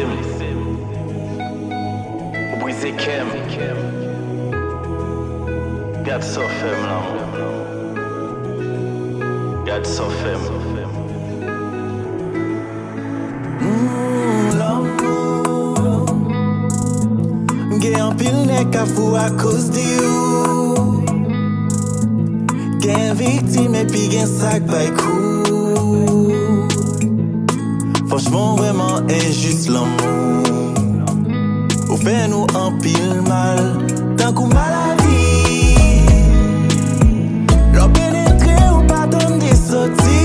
blessé Ou brisé kem Gade so fem lan Gade so fem. Gen an pil nek a fou a kouz di ou Gen viktim epi gen sak bay kou Franchman wèman enjist l'amou Ou fè nou anpil mal. Tan kou maladi Lò penetre ou paton de soti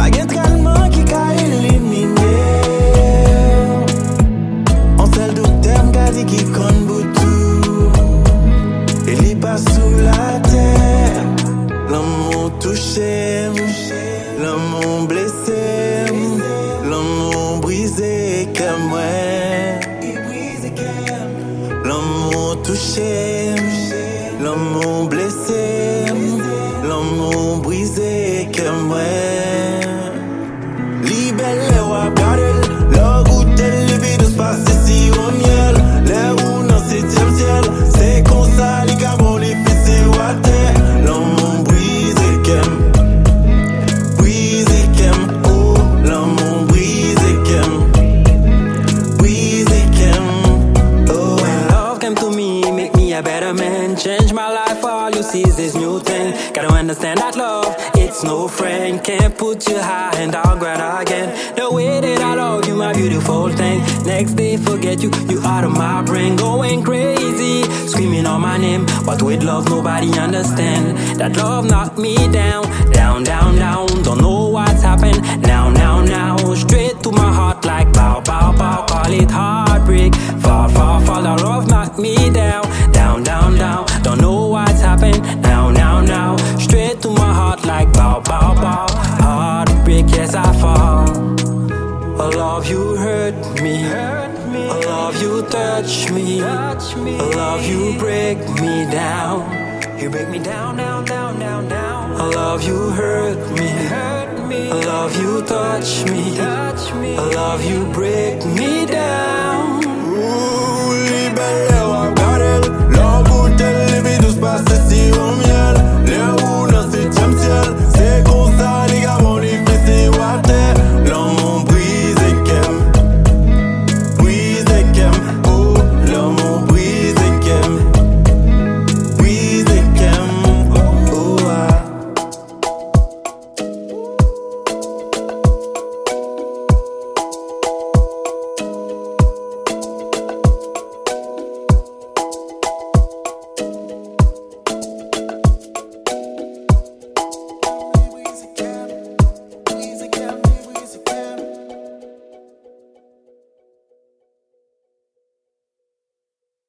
Pagè tralman ki ka elimine An sel do tem gadi ki kon boutou E li pa sou la ter L'amou touche L'amou ble touché. L'amour blessé life, all you see is this new thing. Gotta understand that love, it's no friend. Can't put you high and down ground again. The way that I love you, my beautiful thing. Next day, forget you, you out of my brain. Going crazy, screaming on my name. But with love, nobody understand. That love knocked me down, down, down, down. Don't know what's happened now, now, now. Straight to my heart like bow, bow, bow. Call it heartbreak. Far, far, far. The love knocked me down, hurt me. I love you touch me. I love you break me down. You break me down, down, down, down, down. I love you hurt me. I love you touch me. I love you break me down.